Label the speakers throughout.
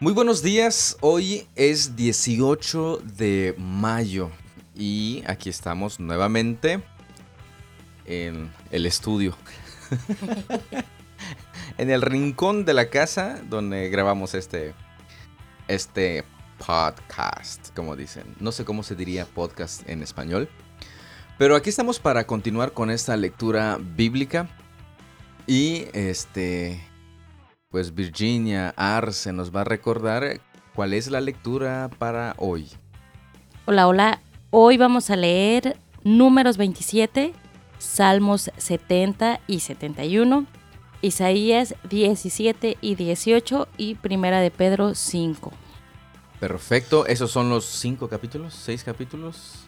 Speaker 1: Muy buenos días, hoy es 18 de mayo y aquí estamos nuevamente en el estudio. en el rincón de la casa donde grabamos este, este podcast, como dicen. No sé cómo se diría podcast en español. Pero aquí estamos para continuar con esta lectura bíblica. Y este, pues Virginia Arce nos va a recordar cuál es la lectura para hoy.
Speaker 2: Hola, hola. Hoy vamos a leer números 27, Salmos 70 y 71, Isaías 17 y 18 y Primera de Pedro 5.
Speaker 1: Perfecto, esos son los cinco capítulos, seis capítulos.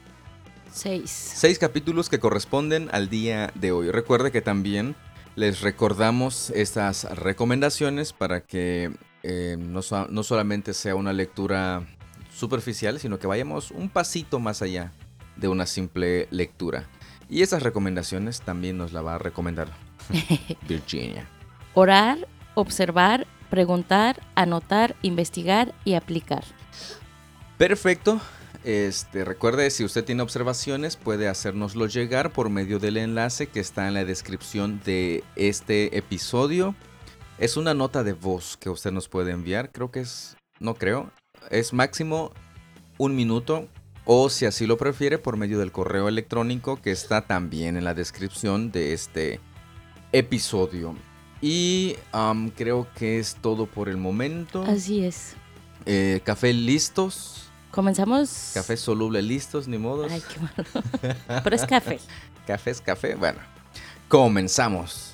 Speaker 2: Seis.
Speaker 1: Seis capítulos que corresponden al día de hoy. Recuerde que también les recordamos estas recomendaciones para que eh, no, no solamente sea una lectura superficial, sino que vayamos un pasito más allá de una simple lectura. Y esas recomendaciones también nos la va a recomendar Virginia.
Speaker 2: Orar, observar, preguntar, anotar, investigar y aplicar.
Speaker 1: Perfecto. Este, recuerde, si usted tiene observaciones, puede hacérnoslo llegar por medio del enlace que está en la descripción de este episodio. Es una nota de voz que usted nos puede enviar. Creo que es, no creo, es máximo un minuto. O si así lo prefiere, por medio del correo electrónico que está también en la descripción de este episodio. Y creo que es todo por el momento.
Speaker 2: Así es.
Speaker 1: Eh, café listos.
Speaker 2: Comenzamos.
Speaker 1: Café soluble listos, ni modo.
Speaker 2: Ay, qué malo. Pero es café.
Speaker 1: café es café. Bueno, comenzamos.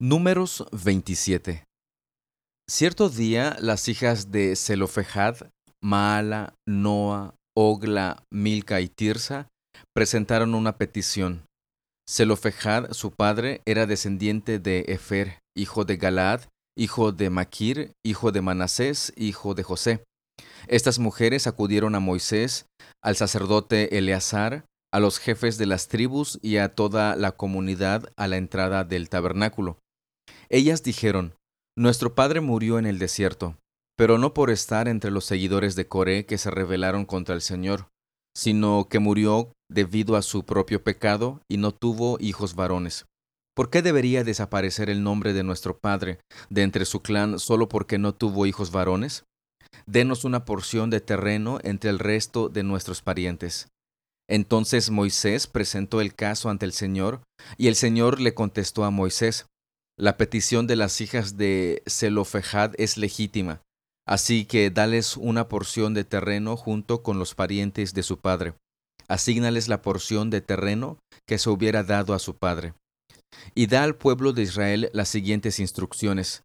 Speaker 1: Números 27. Cierto día las hijas de Zelofejad, Maala, Noa, Ogla, Milca y Tirsa presentaron una petición. Zelofejad, su padre, era descendiente de Efer, hijo de Galaad, hijo de Maquir, hijo de Manasés, hijo de José. Estas mujeres acudieron a Moisés, al sacerdote Eleazar, a los jefes de las tribus y a toda la comunidad a la entrada del tabernáculo. Ellas dijeron, Nuestro padre murió en el desierto, pero no por estar entre los seguidores de Coré que se rebelaron contra el Señor, sino que murió debido a su propio pecado y no tuvo hijos varones. ¿Por qué debería desaparecer el nombre de nuestro padre de entre su clan solo porque no tuvo hijos varones? Denos una porción de terreno entre el resto de nuestros parientes. Entonces Moisés presentó el caso ante el Señor, y el Señor le contestó a Moisés, La petición de las hijas de Zelofejad es legítima, así que dales una porción de terreno junto con los parientes de su padre. Asígnales la porción de terreno que se hubiera dado a su padre y da al pueblo de Israel las siguientes instrucciones.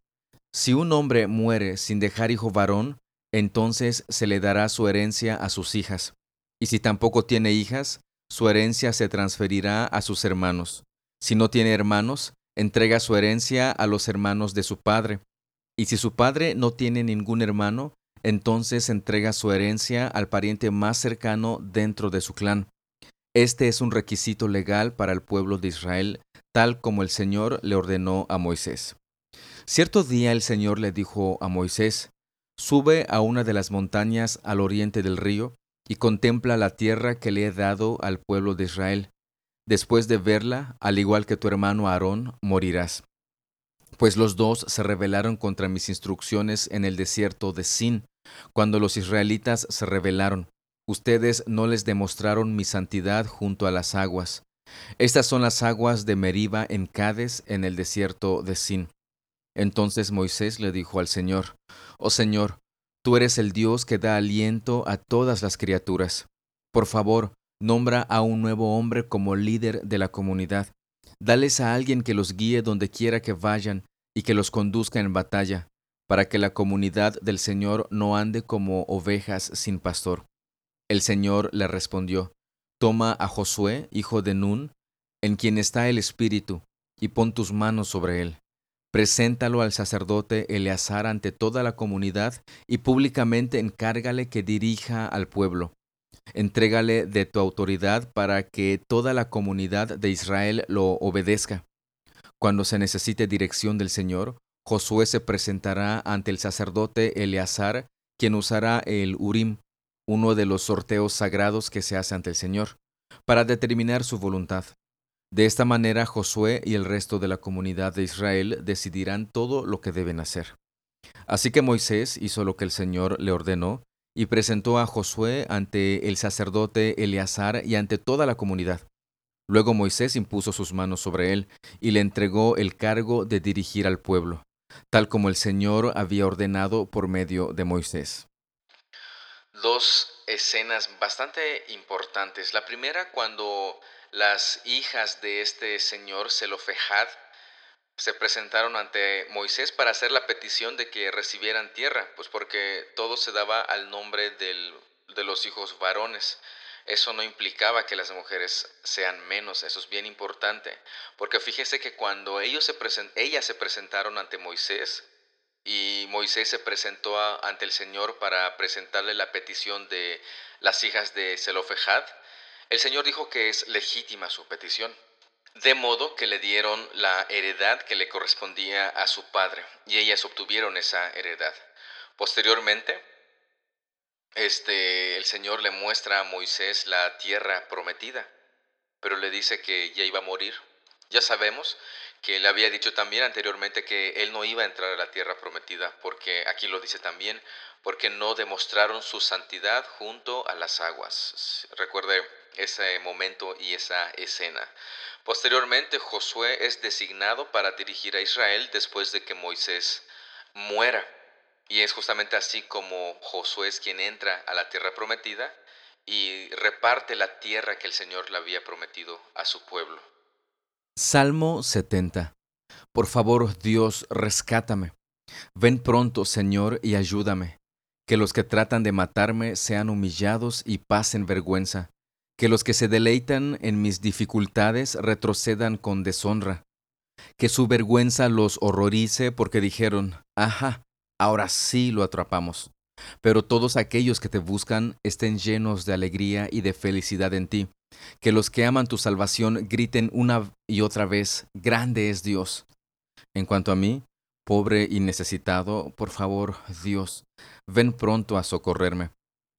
Speaker 1: Si un hombre muere sin dejar hijo varón, entonces se le dará su herencia a sus hijas, y si tampoco tiene hijas, su herencia se transferirá a sus hermanos. Si no tiene hermanos, entrega su herencia a los hermanos de su padre, y si su padre no tiene ningún hermano, entonces entrega su herencia al pariente más cercano dentro de su clan. Este es un requisito legal para el pueblo de Israel tal como el Señor le ordenó a Moisés. Cierto día el Señor le dijo a Moisés, Sube a una de las montañas al oriente del río y contempla la tierra que le he dado al pueblo de Israel. Después de verla, al igual que tu hermano Aarón, morirás. Pues los dos se rebelaron contra mis instrucciones en el desierto de Sin, cuando los israelitas se rebelaron. Ustedes no les demostraron mi santidad junto a las aguas. Estas son las aguas de Meriba en Cades, en el desierto de Sin. Entonces Moisés le dijo al Señor, Oh Señor, tú eres el Dios que da aliento a todas las criaturas. Por favor, nombra a un nuevo hombre como líder de la comunidad. Dales a alguien que los guíe donde quiera que vayan y que los conduzca en batalla, para que la comunidad del Señor no ande como ovejas sin pastor. El Señor le respondió, Toma a Josué, hijo de Nun, en quien está el Espíritu, y pon tus manos sobre él. Preséntalo al sacerdote Eleazar ante toda la comunidad y públicamente encárgale que dirija al pueblo. Entrégale de tu autoridad para que toda la comunidad de Israel lo obedezca. Cuando se necesite dirección del Señor, Josué se presentará ante el sacerdote Eleazar, quien usará el Urim, uno de los sorteos sagrados que se hace ante el Señor, para determinar su voluntad. De esta manera Josué y el resto de la comunidad de Israel decidirán todo lo que deben hacer. Así que Moisés hizo lo que el Señor le ordenó y presentó a Josué ante el sacerdote Eleazar y ante toda la comunidad. Luego Moisés impuso sus manos sobre él y le entregó el cargo de dirigir al pueblo, tal como el Señor había ordenado por medio de Moisés.
Speaker 3: Dos escenas bastante importantes. La primera cuando las hijas de este señor Zelofejad se presentaron ante Moisés para hacer la petición de que recibieran tierra, pues porque todo se daba al nombre de los hijos varones. Eso no implicaba que las mujeres sean menos, eso es bien importante, porque fíjese que cuando ellos se ellas se presentaron ante Moisés y Moisés se presentó ante el Señor para presentarle la petición de las hijas de Zelofejad, el Señor dijo que es legítima su petición, de modo que le dieron la heredad que le correspondía a su padre, y ellas obtuvieron esa heredad. Posteriormente, este, el Señor le muestra a Moisés la tierra prometida, pero le dice que ya iba a morir. Ya sabemos que él había dicho también anteriormente que él no iba a entrar a la tierra prometida, porque aquí lo dice también, porque no demostraron su santidad junto a las aguas. Recuerde ese momento y esa escena. Posteriormente, Josué es designado para dirigir a Israel después de que Moisés muera. Y es justamente así como Josué es quien entra a la tierra prometida y reparte la tierra que el Señor le había prometido a su pueblo.
Speaker 1: Salmo 70. Por favor, Dios, rescátame. Ven pronto, Señor, y ayúdame. Que los que tratan de matarme sean humillados y pasen vergüenza que los que se deleitan en mis dificultades retrocedan con deshonra, que su vergüenza los horrorice porque dijeron, ajá, ahora sí lo atrapamos. Pero todos aquellos que te buscan estén llenos de alegría y de felicidad en ti, que los que aman tu salvación griten una y otra vez, grande es Dios. En cuanto a mí, pobre y necesitado, por favor, Dios, ven pronto a socorrerme.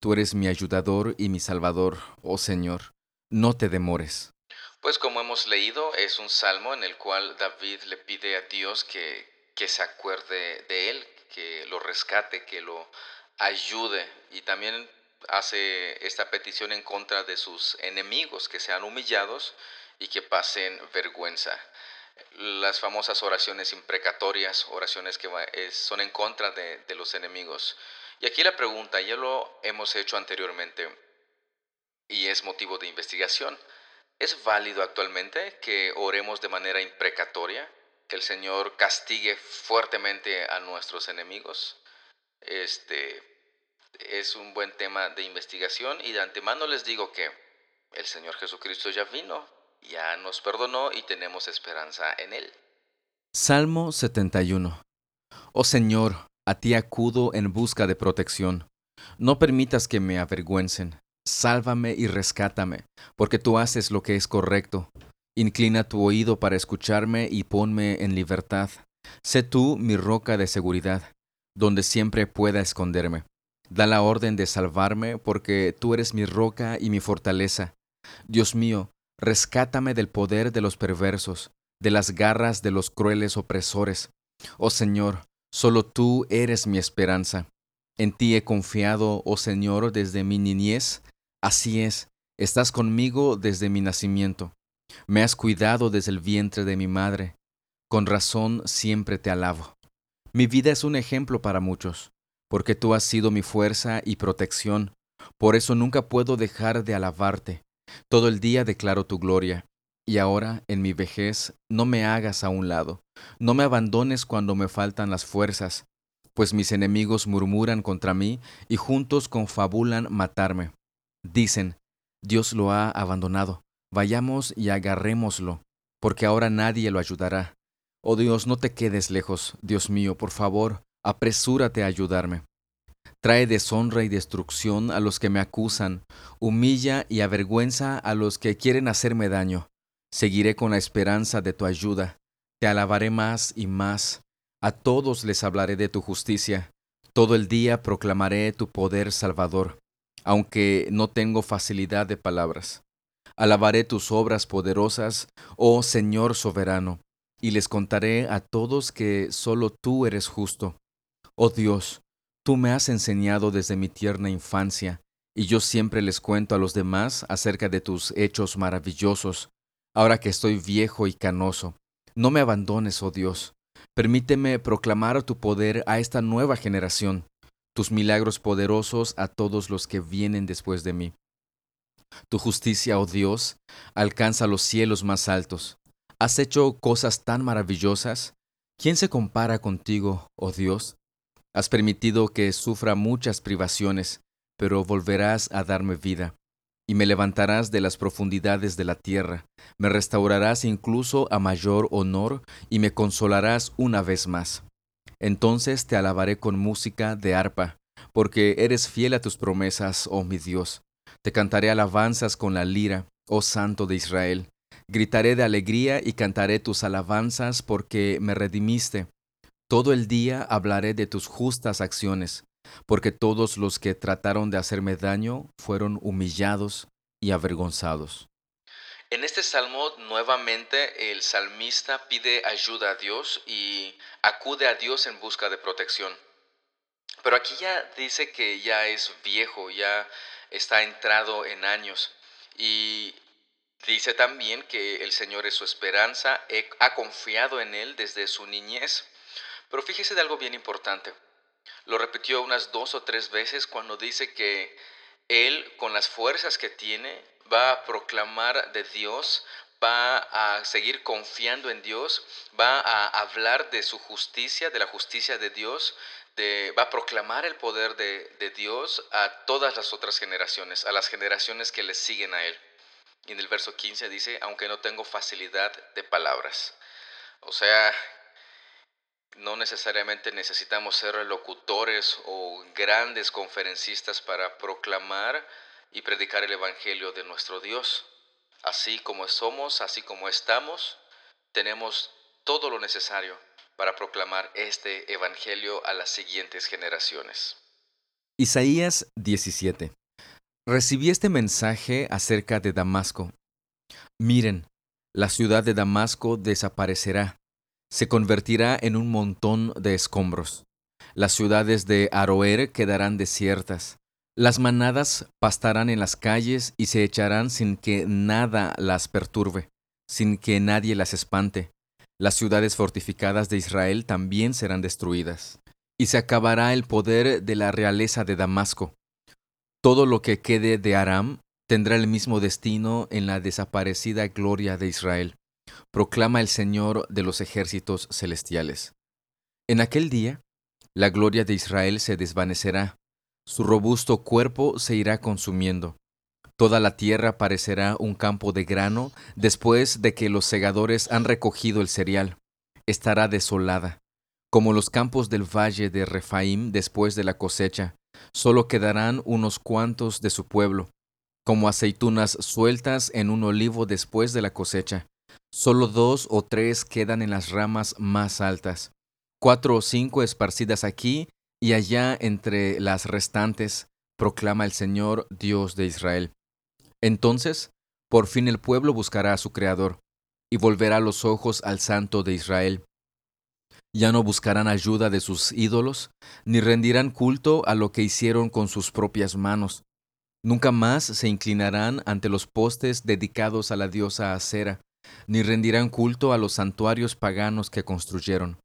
Speaker 1: Tú eres mi ayudador y mi salvador, oh Señor, no te demores.
Speaker 3: Pues como hemos leído, es un salmo en el cual David le pide a Dios que, que se acuerde de él, que lo rescate, que lo ayude y también hace esta petición en contra de sus enemigos, que sean humillados y que pasen vergüenza. Las famosas oraciones imprecatorias, oraciones que son en contra de, de los enemigos. Y aquí la pregunta, ya lo hemos hecho anteriormente y es motivo de investigación. ¿Es válido actualmente que oremos de manera imprecatoria? ¿Que el Señor castigue fuertemente a nuestros enemigos? Este es un buen tema de investigación y de antemano les digo que el Señor Jesucristo ya vino, ya nos perdonó y tenemos esperanza en Él.
Speaker 1: Salmo 71 Oh Señor, a ti acudo en busca de protección. No permitas que me avergüencen. Sálvame y rescátame, porque tú haces lo que es correcto. Inclina tu oído para escucharme y ponme en libertad. Sé tú mi roca de seguridad, donde siempre pueda esconderme. Da la orden de salvarme, porque tú eres mi roca y mi fortaleza. Dios mío, rescátame del poder de los perversos, de las garras de los crueles opresores. Oh Señor, Solo tú eres mi esperanza. En ti he confiado, oh Señor, desde mi niñez. Así es, estás conmigo desde mi nacimiento. Me has cuidado desde el vientre de mi madre. Con razón siempre te alabo. Mi vida es un ejemplo para muchos, porque tú has sido mi fuerza y protección. Por eso nunca puedo dejar de alabarte. Todo el día declaro tu gloria. Y ahora, en mi vejez, no me hagas a un lado, no me abandones cuando me faltan las fuerzas, pues mis enemigos murmuran contra mí y juntos confabulan matarme. Dicen, Dios lo ha abandonado, vayamos y agarrémoslo, porque ahora nadie lo ayudará. Oh Dios, no te quedes lejos, Dios mío, por favor, apresúrate a ayudarme. Trae deshonra y destrucción a los que me acusan, humilla y avergüenza a los que quieren hacerme daño. Seguiré con la esperanza de tu ayuda. te alabaré más y más, a todos les hablaré de tu justicia, todo el día proclamaré tu poder salvador, aunque no tengo facilidad de palabras. Alabaré tus obras poderosas, oh Señor soberano, y les contaré a todos que solo tú eres justo. Oh Dios, tú me has enseñado desde mi tierna infancia, y yo siempre les cuento a los demás acerca de tus hechos maravillosos, ahora que estoy viejo y canoso. No me abandones, oh Dios. Permíteme proclamar tu poder a esta nueva generación, tus milagros poderosos a todos los que vienen después de mí. Tu justicia, oh Dios, alcanza los cielos más altos. Has hecho cosas tan maravillosas. ¿Quién se compara contigo, oh Dios? Has permitido que sufra muchas privaciones, pero volverás a darme vida, y me levantarás de las profundidades de la tierra, me restaurarás incluso a mayor honor, y me consolarás una vez más. Entonces te alabaré con música de arpa, porque eres fiel a tus promesas, oh mi Dios. Te cantaré alabanzas con la lira, oh Santo de Israel. Gritaré de alegría y cantaré tus alabanzas porque me redimiste. Todo el día hablaré de tus justas acciones, porque todos los que trataron de hacerme daño fueron humillados y avergonzados.
Speaker 3: En este salmo nuevamente el salmista pide ayuda a Dios y acude a Dios en busca de protección. Pero aquí ya dice que ya es viejo, ya está entrado en años. Y dice también que el Señor es su esperanza, ha confiado en Él desde su niñez. Pero fíjese de algo bien importante. Lo repitió unas dos o tres veces cuando dice que Él, con las fuerzas que tiene, va a proclamar de Dios, va a seguir confiando en Dios, va a hablar de su justicia, de la justicia de Dios, va a proclamar el poder de, Dios a todas las otras generaciones, a las generaciones que le siguen a Él. Y en el verso 15 dice, aunque no tengo facilidad de palabras. O sea, no necesariamente necesitamos ser locutores o grandes conferencistas para proclamar y predicar el Evangelio de nuestro Dios. Así como somos, así como estamos, tenemos todo lo necesario para proclamar este Evangelio a las siguientes generaciones.
Speaker 1: Isaías 17. Recibí este mensaje acerca de Damasco. Miren, la ciudad de Damasco desaparecerá, se convertirá en un montón de escombros. Las ciudades de Aroer quedarán desiertas. Las manadas pastarán en las calles y se echarán sin que nada las perturbe, sin que nadie las espante. Las ciudades fortificadas de Israel también serán destruidas, y se acabará el poder de la realeza de Damasco. Todo lo que quede de Aram tendrá el mismo destino en la desaparecida gloria de Israel, proclama el Señor de los ejércitos celestiales. En aquel día, la gloria de Israel se desvanecerá, su robusto cuerpo se irá consumiendo, Toda la tierra parecerá un campo de grano después de que los segadores han recogido el cereal. Estará desolada, como los campos del valle de Refaim después de la cosecha. Solo quedarán unos cuantos de su pueblo, como aceitunas sueltas en un olivo después de la cosecha. Solo dos o tres quedan en las ramas más altas, cuatro o cinco esparcidas aquí y allá entre las restantes, proclama el Señor Dios de Israel. Entonces, por fin el pueblo buscará a su Creador, y volverá los ojos al Santo de Israel. Ya no buscarán ayuda de sus ídolos, ni rendirán culto a lo que hicieron con sus propias manos. Nunca más se inclinarán ante los postes dedicados a la diosa Acera, ni rendirán culto a los santuarios paganos que construyeron.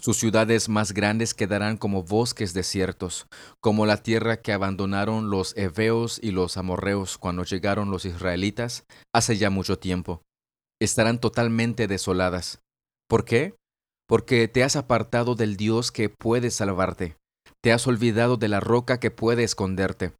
Speaker 1: Sus ciudades más grandes quedarán como bosques desiertos, como la tierra que abandonaron los heveos y los amorreos cuando llegaron los israelitas hace ya mucho tiempo. Estarán totalmente desoladas. ¿Por qué? Porque te has apartado del Dios que puede salvarte. Te has olvidado de la roca que puede esconderte.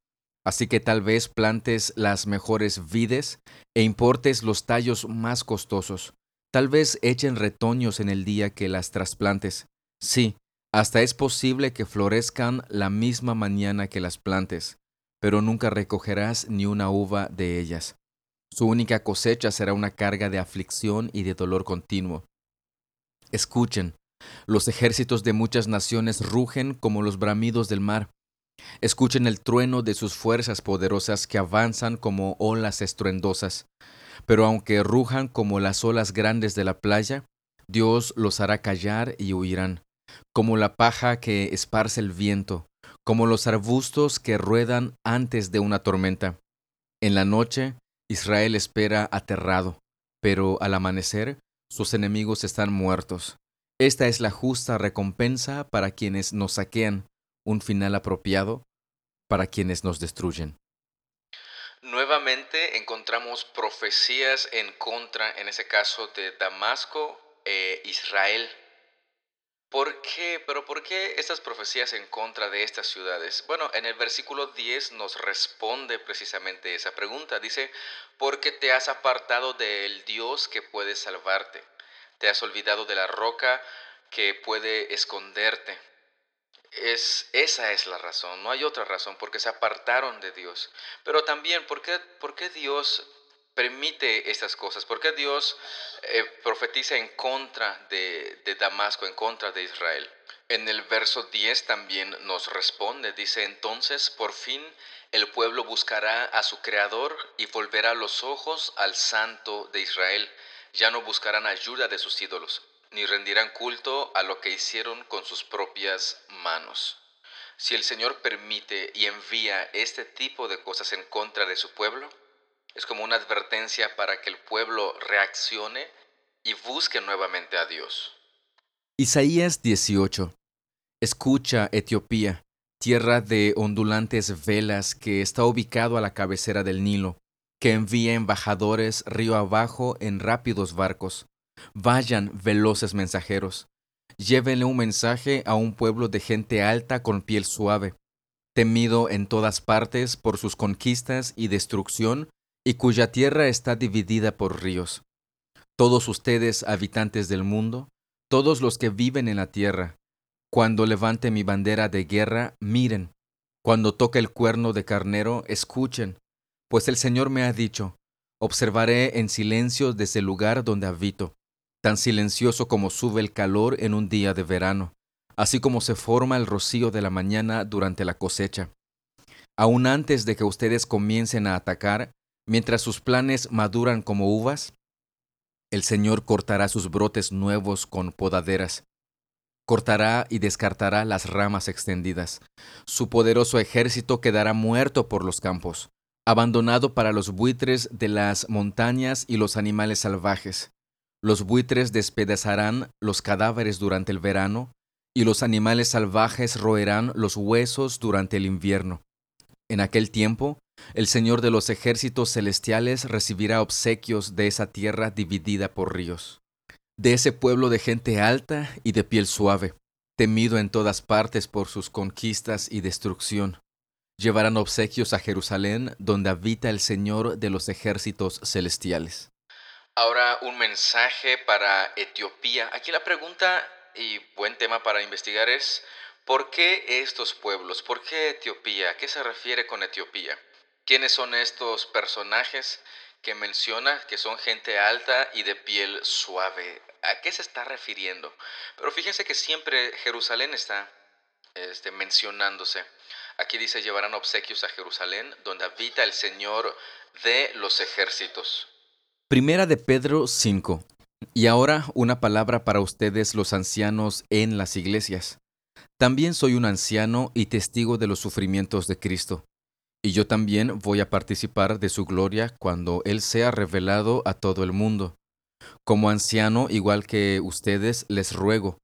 Speaker 1: Así que tal vez plantes las mejores vides e importes los tallos más costosos. Tal vez echen retoños en el día que las trasplantes. Sí, hasta es posible que florezcan la misma mañana que las plantes, pero nunca recogerás ni una uva de ellas. Su única cosecha será una carga de aflicción y de dolor continuo. Escuchen, los ejércitos de muchas naciones rugen como los bramidos del mar. Escuchen el trueno de sus fuerzas poderosas que avanzan como olas estruendosas. Pero aunque rujan como las olas grandes de la playa, Dios los hará callar y huirán, como la paja que esparce el viento, como los arbustos que ruedan antes de una tormenta. En la noche, Israel espera aterrado, pero al amanecer, sus enemigos están muertos. Esta es la justa recompensa para quienes nos saquean, un final apropiado para quienes nos destruyen.
Speaker 3: Nuevamente encontramos profecías en contra, en ese caso, de Damasco e Israel. ¿Por qué? Pero ¿por qué estas profecías en contra de estas ciudades? Bueno, en el versículo 10 nos responde precisamente esa pregunta. Dice, porque te has apartado del Dios que puede salvarte. Te has olvidado de la roca que puede esconderte. Es, esa es la razón, no hay otra razón, porque se apartaron de Dios. Pero también, ¿por qué, por qué Dios permite estas cosas? ¿Por qué Dios eh, profetiza en contra de, de Damasco, en contra de Israel? En el verso 10 también nos responde, dice entonces, por fin el pueblo buscará a su Creador y volverá los ojos al Santo de Israel. Ya no buscarán ayuda de sus ídolos ni rendirán culto a lo que hicieron con sus propias manos. Si el Señor permite y envía este tipo de cosas en contra de su pueblo, es como una advertencia para que el pueblo reaccione y busque nuevamente a Dios.
Speaker 1: Isaías 18. Escucha, Etiopía, tierra de ondulantes velas que está ubicado a la cabecera del Nilo, que envía embajadores río abajo en rápidos barcos Vayan, veloces mensajeros, llévenle un mensaje a un pueblo de gente alta con piel suave, temido en todas partes por sus conquistas y destrucción, y cuya tierra está dividida por ríos. Todos ustedes, habitantes del mundo, todos los que viven en la tierra, cuando levante mi bandera de guerra, miren, cuando toque el cuerno de carnero, escuchen, pues el Señor me ha dicho, observaré en silencio desde el lugar donde habito tan silencioso como sube el calor en un día de verano, así como se forma el rocío de la mañana durante la cosecha. Aún antes de que ustedes comiencen a atacar, mientras sus planes maduran como uvas, el Señor cortará sus brotes nuevos con podaderas, cortará y descartará las ramas extendidas. Su poderoso ejército quedará muerto por los campos, abandonado para los buitres de las montañas y los animales salvajes. Los buitres despedazarán los cadáveres durante el verano, y los animales salvajes roerán los huesos durante el invierno. En aquel tiempo, el Señor de los ejércitos celestiales recibirá obsequios de esa tierra dividida por ríos, de ese pueblo de gente alta y de piel suave, temido en todas partes por sus conquistas y destrucción. Llevarán obsequios a Jerusalén, donde habita el Señor de los ejércitos celestiales.
Speaker 3: Ahora un mensaje para Etiopía. Aquí la pregunta y buen tema para investigar es, ¿por qué estos pueblos? ¿Por qué Etiopía? ¿A qué se refiere con Etiopía? ¿Quiénes son estos personajes que menciona que son gente alta y de piel suave? ¿A qué se está refiriendo? Pero fíjense que siempre Jerusalén está este, mencionándose. Aquí dice, llevarán obsequios a Jerusalén, donde habita el Señor de los ejércitos.
Speaker 1: Primera de Pedro 5. Y ahora una palabra para ustedes los ancianos en las iglesias. También soy un anciano y testigo de los sufrimientos de Cristo. Y yo también voy a participar de su gloria cuando Él sea revelado a todo el mundo. Como anciano, igual que ustedes, les ruego,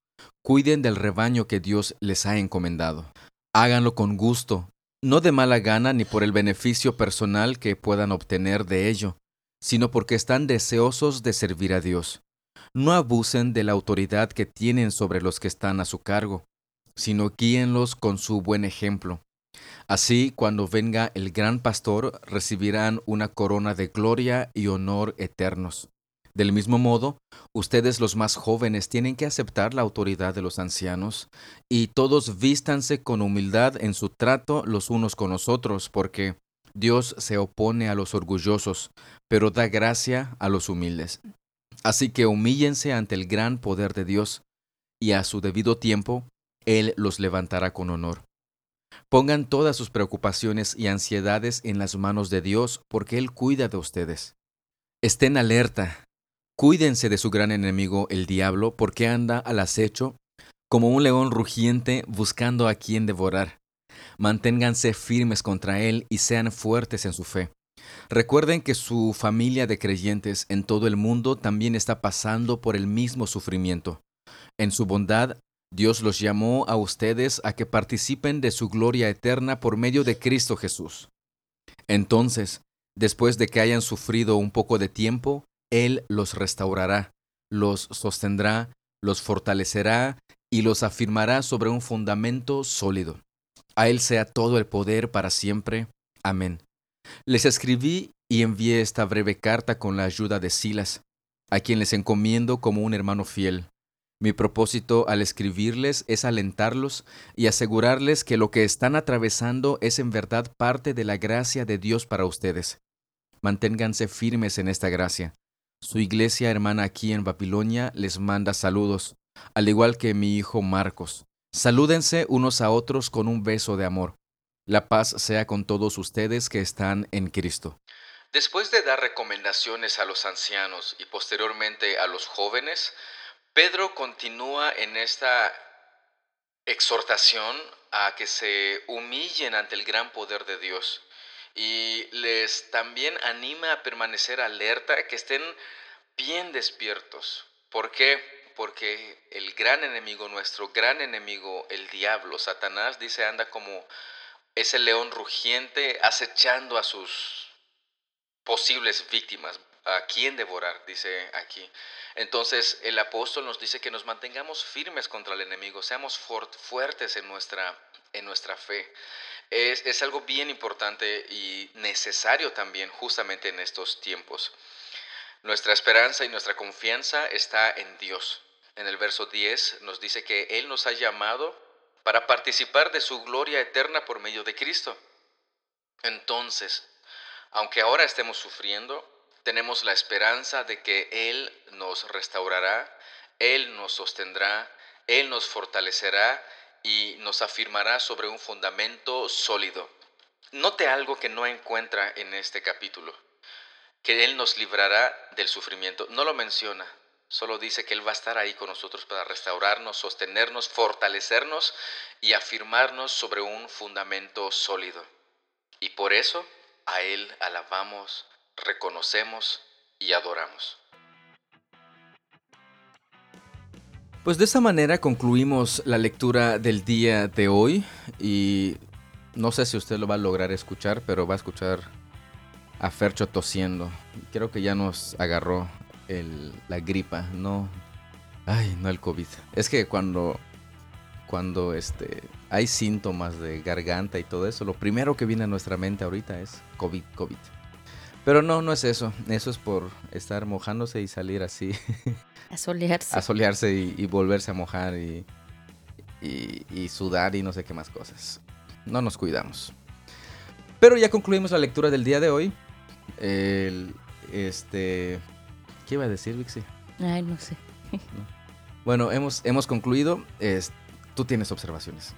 Speaker 1: cuiden del rebaño que Dios les ha encomendado. Háganlo con gusto, no de mala gana ni por el beneficio personal que puedan obtener de ello, sino porque están deseosos de servir a Dios. No abusen de la autoridad que tienen sobre los que están a su cargo, sino guíenlos con su buen ejemplo. Así, cuando venga el gran pastor, recibirán una corona de gloria y honor eternos. Del mismo modo, ustedes los más jóvenes tienen que aceptar la autoridad de los ancianos, y todos vístanse con humildad en su trato los unos con los otros, porque Dios se opone a los orgullosos, pero da gracia a los humildes. Así que humíllense ante el gran poder de Dios, y a su debido tiempo, Él los levantará con honor. Pongan todas sus preocupaciones y ansiedades en las manos de Dios, porque Él cuida de ustedes. Estén alerta, cuídense de su gran enemigo, el diablo, porque anda al acecho como un león rugiente buscando a quien devorar. Manténganse firmes contra Él y sean fuertes en su fe. Recuerden que su familia de creyentes en todo el mundo también está pasando por el mismo sufrimiento. En su bondad, Dios los llamó a ustedes a que participen de su gloria eterna por medio de Cristo Jesús. Entonces, después de que hayan sufrido un poco de tiempo, Él los restaurará, los sostendrá, los fortalecerá y los afirmará sobre un fundamento sólido. A Él sea todo el poder para siempre. Amén. Les escribí y envié esta breve carta con la ayuda de Silas, a quien les encomiendo como un hermano fiel. Mi propósito al escribirles es alentarlos y asegurarles que lo que están atravesando es en verdad parte de la gracia de Dios para ustedes. Manténganse firmes en esta gracia. Su iglesia hermana aquí en Babilonia les manda saludos, al igual que mi hijo Marcos. Salúdense unos a otros con un beso de amor. La paz sea con todos ustedes que están en Cristo.
Speaker 3: Después de dar recomendaciones a los ancianos y posteriormente a los jóvenes, Pedro continúa en esta exhortación a que se humillen ante el gran poder de Dios y les también anima a permanecer alerta, que estén bien despiertos. ¿Por qué? Porque el gran enemigo, nuestro gran enemigo, el diablo, Satanás, dice, anda como ese león rugiente acechando a sus posibles víctimas, a quién devorar, dice aquí. Entonces el apóstol nos dice que nos mantengamos firmes contra el enemigo, seamos fuertes en nuestra, en nuestra fe. Es, es algo bien importante y necesario también justamente en estos tiempos. Nuestra esperanza y nuestra confianza está en Dios. En el verso 10 nos dice que Él nos ha llamado para participar de su gloria eterna por medio de Cristo. Entonces, aunque ahora estemos sufriendo, tenemos la esperanza de que Él nos restaurará, Él nos sostendrá, Él nos fortalecerá y nos afirmará sobre un fundamento sólido. Note algo que no encuentra en este capítulo, que Él nos librará del sufrimiento. No lo menciona, Solo dice que Él va a estar ahí con nosotros para restaurarnos, sostenernos, fortalecernos y afirmarnos sobre un fundamento sólido. Y por eso a Él alabamos, reconocemos y adoramos.
Speaker 1: Pues de esa manera concluimos la lectura del día de hoy y no sé si usted lo va a lograr escuchar, pero va a escuchar a Fercho tosiendo. Creo que ya nos agarró la gripa, no. Ay, no el COVID. Es que cuando, cuando este, hay síntomas de garganta y todo eso, lo primero que viene a nuestra mente ahorita es COVID, COVID. Pero no, no es eso. Eso es por estar mojándose y salir así.
Speaker 2: A solearse.
Speaker 1: A solearse y, volverse a mojar y, y, sudar y no sé qué más cosas. No nos cuidamos. Pero ya concluimos la lectura del día de hoy. El, este, ¿Qué iba a decir, Vixi?
Speaker 2: Ay, no sé.
Speaker 1: Bueno, hemos, hemos concluido. Tú tienes observaciones.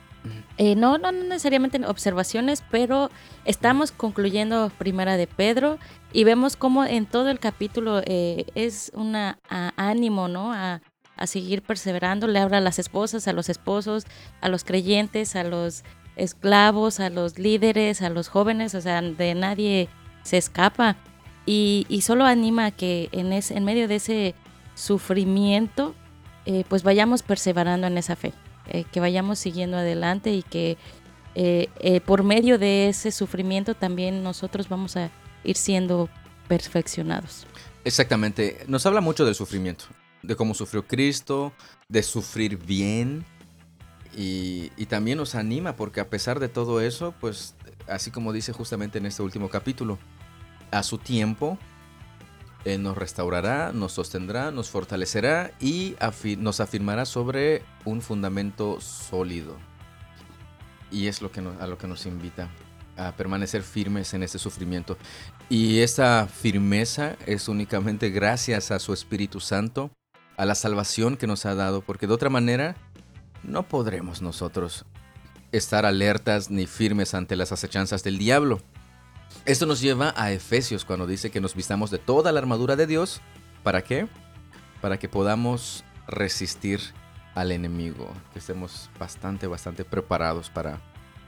Speaker 2: Eh, no, no, necesariamente observaciones, pero estamos concluyendo Primera de Pedro y vemos cómo en todo el capítulo eh, es un ánimo, ¿no? A, a, seguir perseverando. Le habla a las esposas, a los esposos, a los creyentes, a los esclavos, a los líderes, a los jóvenes, o sea, de nadie se escapa y, solo anima a que en, en medio de ese sufrimiento, eh, pues vayamos perseverando en esa fe, eh, que vayamos siguiendo adelante y que eh, por medio de ese sufrimiento también nosotros vamos a ir siendo perfeccionados.
Speaker 1: Exactamente, nos habla mucho del sufrimiento, de cómo sufrió Cristo, de sufrir bien. Y, y, también nos anima porque a pesar de todo eso, pues así como dice justamente en este último capítulo, a su tiempo eh, nos restaurará, nos sostendrá, nos fortalecerá y nos afirmará sobre un fundamento sólido. Y es lo que a lo que nos invita. a permanecer firmes en este sufrimiento. Y esa firmeza es únicamente gracias a su Espíritu Santo, a la salvación que nos ha dado, porque de otra manera no podremos nosotros estar alertas ni firmes ante las acechanzas del diablo. Esto nos lleva a Efesios cuando dice que nos vistamos de toda la armadura de Dios. ¿Para qué? Para que podamos resistir al enemigo, que estemos bastante, bastante preparados para,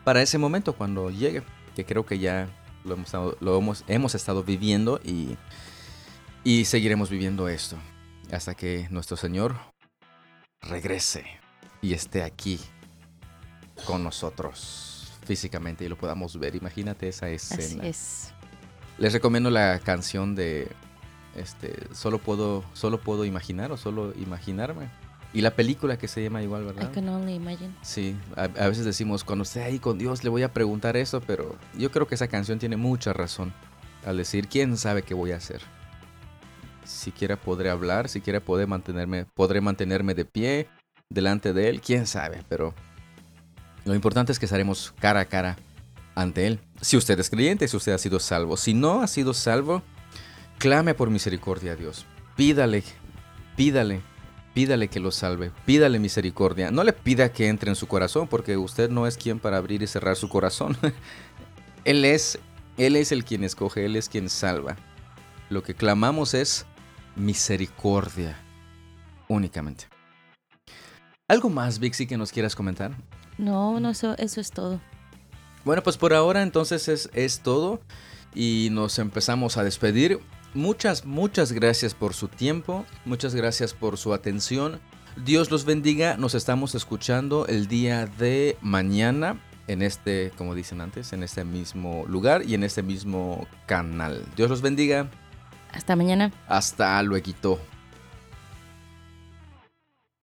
Speaker 1: para ese momento cuando llegue, que creo que ya lo hemos, lo hemos, hemos estado viviendo y, y seguiremos viviendo esto hasta que nuestro Señor regrese y esté aquí con nosotros físicamente y lo podamos ver. Imagínate esa escena.
Speaker 2: Así es.
Speaker 1: Les recomiendo la canción de este solo puedo solo puedo imaginar o solo imaginarme. Y la película que se llama igual, ¿verdad?
Speaker 2: I can only imagine.
Speaker 1: Sí, a, a veces decimos, cuando esté ahí con Dios le voy a preguntar eso, pero yo creo que esa canción tiene mucha razón al decir, ¿quién sabe qué voy a hacer? Siquiera podré hablar, siquiera podré mantenerme, podré mantenerme de pie delante de Él, quién sabe, pero lo importante es que estaremos cara a cara ante Él. Si usted es creyente, si usted ha sido salvo. Si no ha sido salvo, clame por misericordia a Dios. Pídale, pídale, pídale que lo salve. Pídale misericordia. No le pida que entre en su corazón, porque usted no es quien para abrir y cerrar su corazón. él es, Él es el quien escoge, Él es quien salva. Lo que clamamos es misericordia únicamente. ¿Algo más, Vixi, que nos quieras comentar?
Speaker 2: No, no, eso, eso es todo.
Speaker 1: Bueno, pues por ahora entonces es, es todo y nos empezamos a despedir. Muchas, muchas gracias por su tiempo, muchas gracias por su atención. Dios los bendiga, nos estamos escuchando el día de mañana en este, como dicen antes, en este mismo lugar y en este mismo canal. Dios los bendiga.
Speaker 2: Hasta mañana.
Speaker 1: Hasta luego.